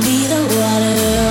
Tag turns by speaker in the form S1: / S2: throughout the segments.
S1: baby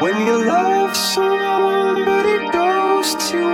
S2: When you love someone but it goes to